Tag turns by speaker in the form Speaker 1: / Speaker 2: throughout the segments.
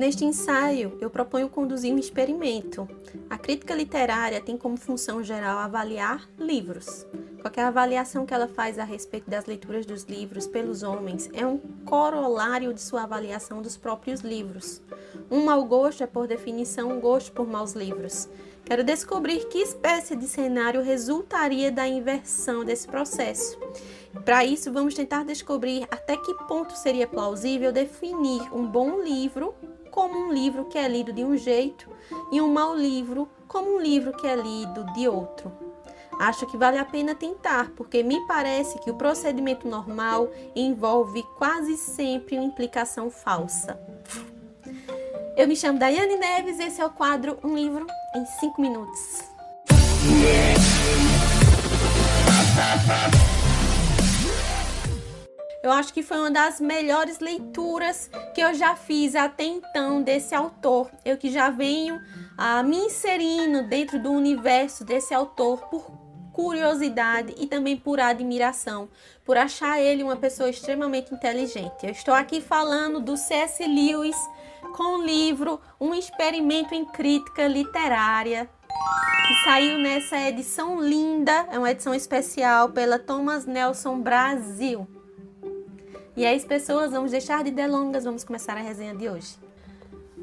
Speaker 1: Neste ensaio, eu proponho conduzir um experimento. A crítica literária tem como função geral avaliar livros. Qualquer avaliação que ela faz a respeito das leituras dos livros pelos homens é um corolário de sua avaliação dos próprios livros. Um mau gosto é, por definição, um gosto por maus livros. Quero descobrir que espécie de cenário resultaria da inversão desse processo. Para isso, vamos tentar descobrir até que ponto seria plausível definir um bom livro como um livro que é lido de um jeito e um mau livro como um livro que é lido de outro. Acho que vale a pena tentar, porque me parece que o procedimento normal envolve quase sempre uma implicação falsa. Eu me chamo Daiane Neves e esse é o quadro Um Livro em 5 Minutos. Eu acho que foi uma das melhores leituras que eu já fiz até então desse autor. Eu que já venho ah, me inserindo dentro do universo desse autor por curiosidade e também por admiração, por achar ele uma pessoa extremamente inteligente. Eu estou aqui falando do C.S. Lewis com o livro Um Experimento em Crítica Literária, que saiu nessa edição linda, é uma edição especial pela Thomas Nelson Brasil. E é isso, pessoas, vamos deixar de delongas, vamos começar a resenha de hoje.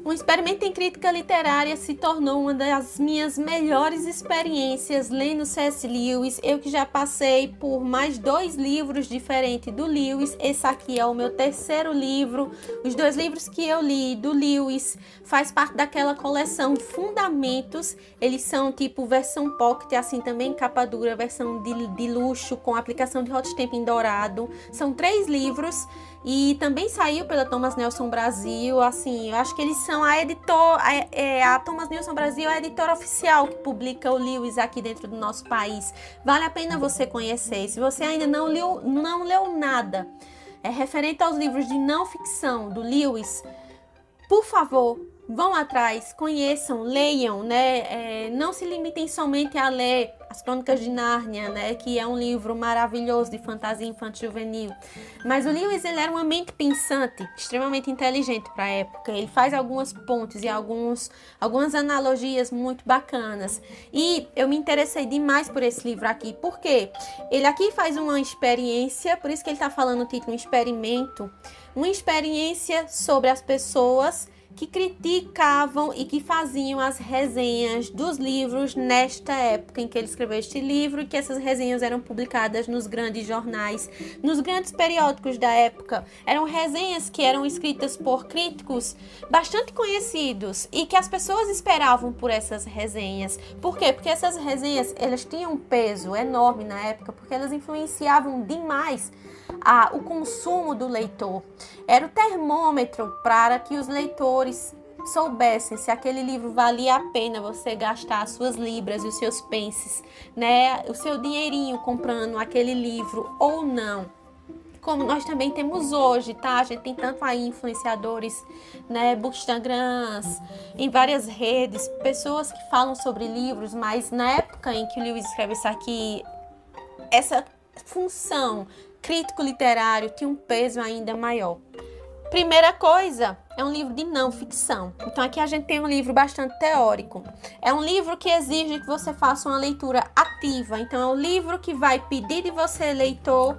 Speaker 1: Um experimento em crítica literária se tornou uma das minhas melhores experiências lendo C.S. Lewis. Eu que já passei por mais dois livros diferentes do Lewis. Esse aqui é o meu terceiro livro. Os dois livros que eu li do Lewis faz parte daquela coleção Fundamentos. Eles são tipo versão pocket, assim também capa dura, versão de, de luxo com aplicação de hot em dourado. São três livros e também saiu pela Thomas Nelson Brasil. Assim, eu acho que eles a editor, a, é, a Thomas Nelson Brasil é a editora oficial que publica o Lewis aqui dentro do nosso país. Vale a pena você conhecer. Se você ainda não leu, não leu nada é referente aos livros de não ficção do Lewis, por favor, vão atrás, conheçam, leiam, né? É, não se limitem somente a ler As Crônicas de Nárnia, né? Que é um livro maravilhoso de fantasia infantil juvenil. Mas o Lewis ele era uma mente pensante, extremamente inteligente para a época. Ele faz algumas pontes e alguns, algumas analogias muito bacanas. E eu me interessei demais por esse livro aqui, porque ele aqui faz uma experiência, por isso que ele está falando o título experimento, uma experiência sobre as pessoas que criticavam e que faziam as resenhas dos livros nesta época em que ele escreveu este livro e que essas resenhas eram publicadas nos grandes jornais, nos grandes periódicos da época. Eram resenhas que eram escritas por críticos bastante conhecidos e que as pessoas esperavam por essas resenhas. Por quê? Porque essas resenhas, elas tinham um peso enorme na época, porque elas influenciavam demais a, o consumo do leitor. Era o termômetro para que os leitores soubessem se aquele livro valia a pena você gastar as suas libras e os seus pences, né, o seu dinheirinho comprando aquele livro ou não. Como nós também temos hoje, tá? A gente tem tanto aí influenciadores, né, bookstagrams, em várias redes, pessoas que falam sobre livros, mas na época em que o Lewis escreve isso aqui, essa função crítico literário tinha um peso ainda maior. Primeira coisa, é um livro de não ficção. Então aqui a gente tem um livro bastante teórico. É um livro que exige que você faça uma leitura ativa. Então é um livro que vai pedir de você, leitor,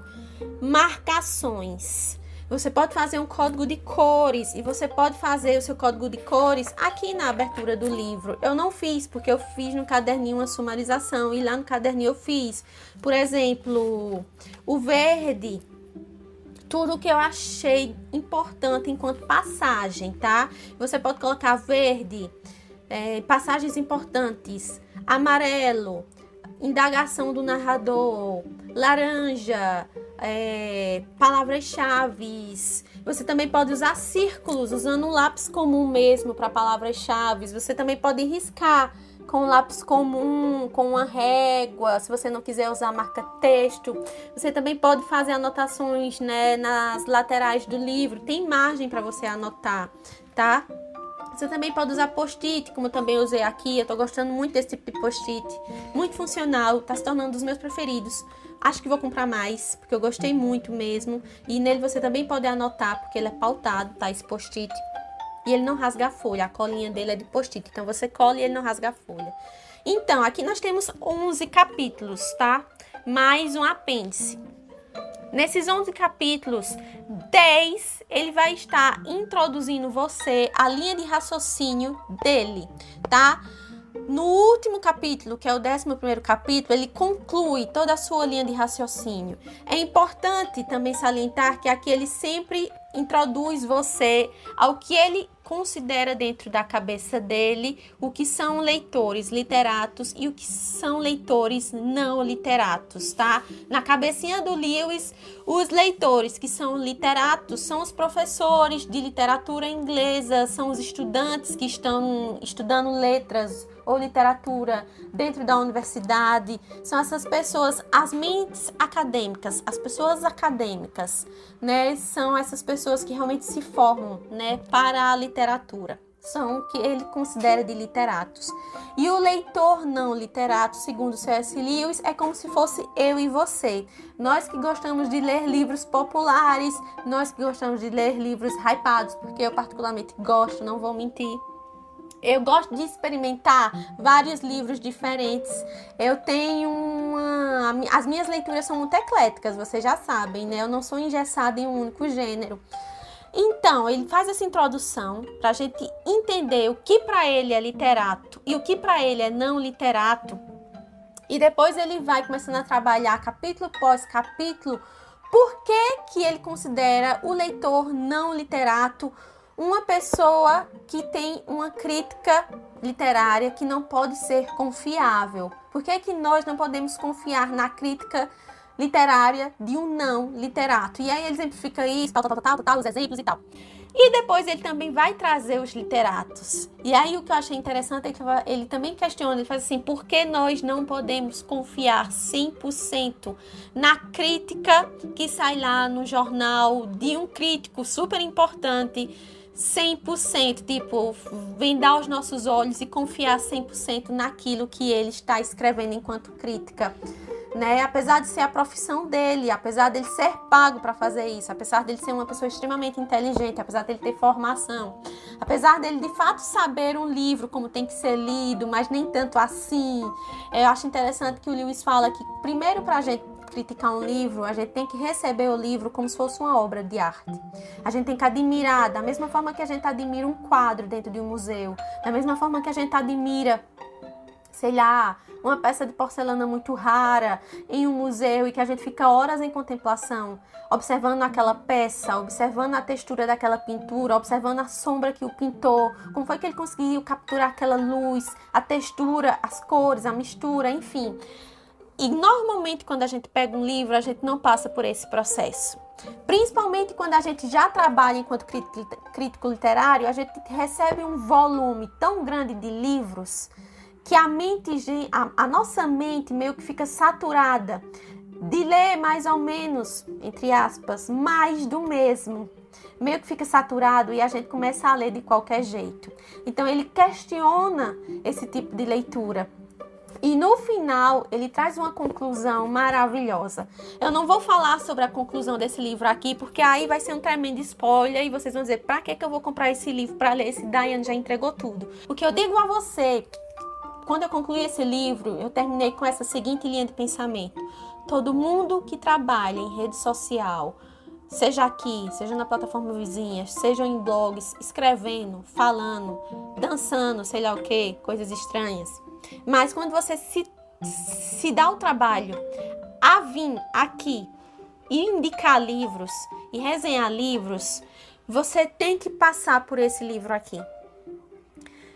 Speaker 1: marcações. Você pode fazer um código de cores e você pode fazer o seu código de cores aqui na abertura do livro. Eu não fiz porque eu fiz no caderninho uma sumarização e lá no caderninho eu fiz, por exemplo, o verde tudo que eu achei importante enquanto passagem, tá? Você pode colocar verde, é, passagens importantes, amarelo, indagação do narrador, laranja, é, palavras-chave. Você também pode usar círculos, usando um lápis comum mesmo para palavras-chave. Você também pode riscar com um lápis comum, com uma régua, se você não quiser usar marca texto. Você também pode fazer anotações né, nas laterais do livro, tem margem para você anotar, tá? Você também pode usar post-it, como eu também usei aqui. Eu tô gostando muito desse tipo de post-it. Muito funcional, tá se tornando um dos meus preferidos. Acho que vou comprar mais, porque eu gostei muito mesmo. E nele você também pode anotar, porque ele é pautado, tá? Esse post-it. e ele não rasga a folha. A colinha dele é de post-it, então você cola e ele não rasga a folha. Então, aqui nós temos 11 capítulos, tá? Mais um apêndice. Nesses 11 capítulos, 10 ele vai estar introduzindo você a linha de raciocínio dele, tá? No último capítulo, que é o 11 capítulo, ele conclui toda a sua linha de raciocínio. É importante também salientar que aqui ele sempre introduz você ao que ele considera dentro da cabeça dele o que são leitores literatos e o que são leitores não literatos, tá? Na cabecinha do Lewis, os leitores que são literatos são os professores de literatura inglesa, são os estudantes que estão estudando letras ou literatura dentro da universidade, são essas pessoas, as mentes acadêmicas, as pessoas acadêmicas, né? São essas pessoas que realmente se formam, né, para a literatura. São o que ele considera de literatos. E o leitor não literato, segundo C.S. Lewis, é como se fosse eu e você. Nós que gostamos de ler livros populares, nós que gostamos de ler livros hypados, porque eu particularmente gosto, não vou mentir eu gosto de experimentar vários livros diferentes. Eu tenho uma. As minhas leituras são muito ecléticas, vocês já sabem, né? Eu não sou engessada em um único gênero. Então, ele faz essa introdução para a gente entender o que para ele é literato e o que para ele é não literato. E depois ele vai começando a trabalhar capítulo após capítulo por que, que ele considera o leitor não literato uma pessoa que tem uma crítica literária que não pode ser confiável. Por que, que nós não podemos confiar na crítica literária de um não literato? E aí ele exemplifica isso, tal, tal, tal, tal, tal, os exemplos e tal. E depois ele também vai trazer os literatos. E aí o que eu achei interessante é que ele também questiona, ele faz assim, por que nós não podemos confiar 100% na crítica que sai lá no jornal de um crítico super importante 100%, tipo, vendar os nossos olhos e confiar 100% naquilo que ele está escrevendo enquanto crítica. Né? Apesar de ser a profissão dele, apesar dele ser pago para fazer isso, apesar dele ser uma pessoa extremamente inteligente, apesar dele ter formação, apesar dele de fato saber um livro como tem que ser lido, mas nem tanto assim. Eu acho interessante que o Lewis fala que primeiro para a gente criticar um livro, a gente tem que receber o livro como se fosse uma obra de arte. A gente tem que admirar, da mesma forma que a gente admira um quadro dentro de um museu, da mesma forma que a gente admira, sei lá, uma peça de porcelana muito rara em um museu e que a gente fica horas em contemplação, observando aquela peça, observando a textura daquela pintura, observando a sombra que o pintou, como foi que ele conseguiu capturar aquela luz, a textura, as cores, a mistura, enfim. E normalmente quando a gente pega um livro, a gente não passa por esse processo. Principalmente quando a gente já trabalha enquanto crítico literário, a gente recebe um volume tão grande de livros que a mente, a, a nossa mente meio que fica saturada de ler mais ou menos, entre aspas, mais do mesmo. Meio que fica saturado e a gente começa a ler de qualquer jeito. Então ele questiona esse tipo de leitura. E no final, ele traz uma conclusão maravilhosa. Eu não vou falar sobre a conclusão desse livro aqui, porque aí vai ser um tremendo spoiler e vocês vão dizer: pra que, que eu vou comprar esse livro para ler? Esse Diane já entregou tudo. O que eu digo a você, quando eu concluí esse livro, eu terminei com essa seguinte linha de pensamento: todo mundo que trabalha em rede social, seja aqui, seja na plataforma vizinha, seja em blogs, escrevendo, falando, dançando, sei lá o que, coisas estranhas mas quando você se, se dá o trabalho a vir aqui e indicar livros e resenhar livros, você tem que passar por esse livro aqui.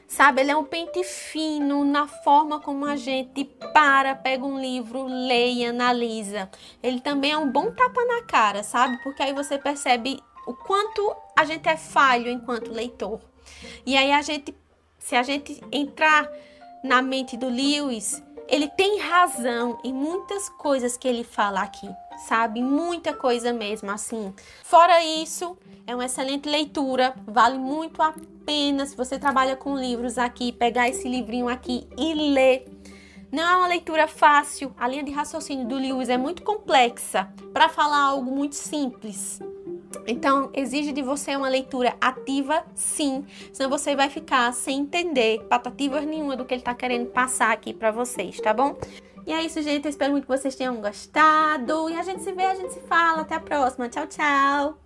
Speaker 1: Sabe, ele é um pente fino na forma como a gente para, pega um livro, lê analisa. Ele também é um bom tapa na cara, sabe? Porque aí você percebe o quanto a gente é falho enquanto leitor. E aí a gente, se a gente entrar na mente do Lewis, ele tem razão em muitas coisas que ele fala aqui, sabe? Muita coisa mesmo, assim. Fora isso, é uma excelente leitura, vale muito a pena se você trabalha com livros aqui, pegar esse livrinho aqui e ler. Não é uma leitura fácil, a linha de raciocínio do Lewis é muito complexa para falar algo muito simples. Então, exige de você uma leitura ativa, sim. Senão você vai ficar sem entender patativas nenhuma do que ele está querendo passar aqui para vocês, tá bom? E é isso, gente. Eu espero muito que vocês tenham gostado. E a gente se vê, a gente se fala. Até a próxima. Tchau, tchau.